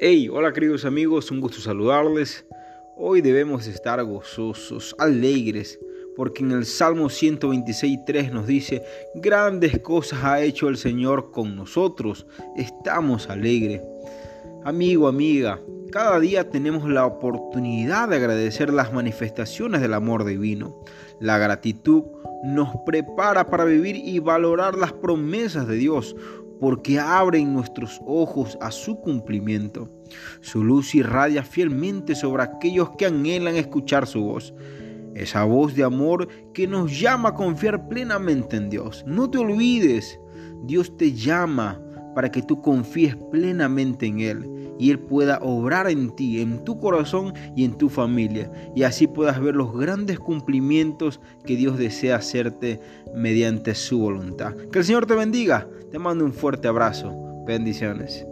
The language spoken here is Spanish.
Hey, hola queridos amigos, un gusto saludarles. Hoy debemos estar gozosos, alegres, porque en el Salmo 126.3 nos dice, grandes cosas ha hecho el Señor con nosotros, estamos alegres. Amigo, amiga, cada día tenemos la oportunidad de agradecer las manifestaciones del amor divino. La gratitud nos prepara para vivir y valorar las promesas de Dios, porque abren nuestros ojos a su cumplimiento. Su luz irradia fielmente sobre aquellos que anhelan escuchar su voz. Esa voz de amor que nos llama a confiar plenamente en Dios. No te olvides, Dios te llama para que tú confíes plenamente en Él y Él pueda obrar en ti, en tu corazón y en tu familia. Y así puedas ver los grandes cumplimientos que Dios desea hacerte mediante su voluntad. Que el Señor te bendiga. Te mando un fuerte abrazo. Bendiciones.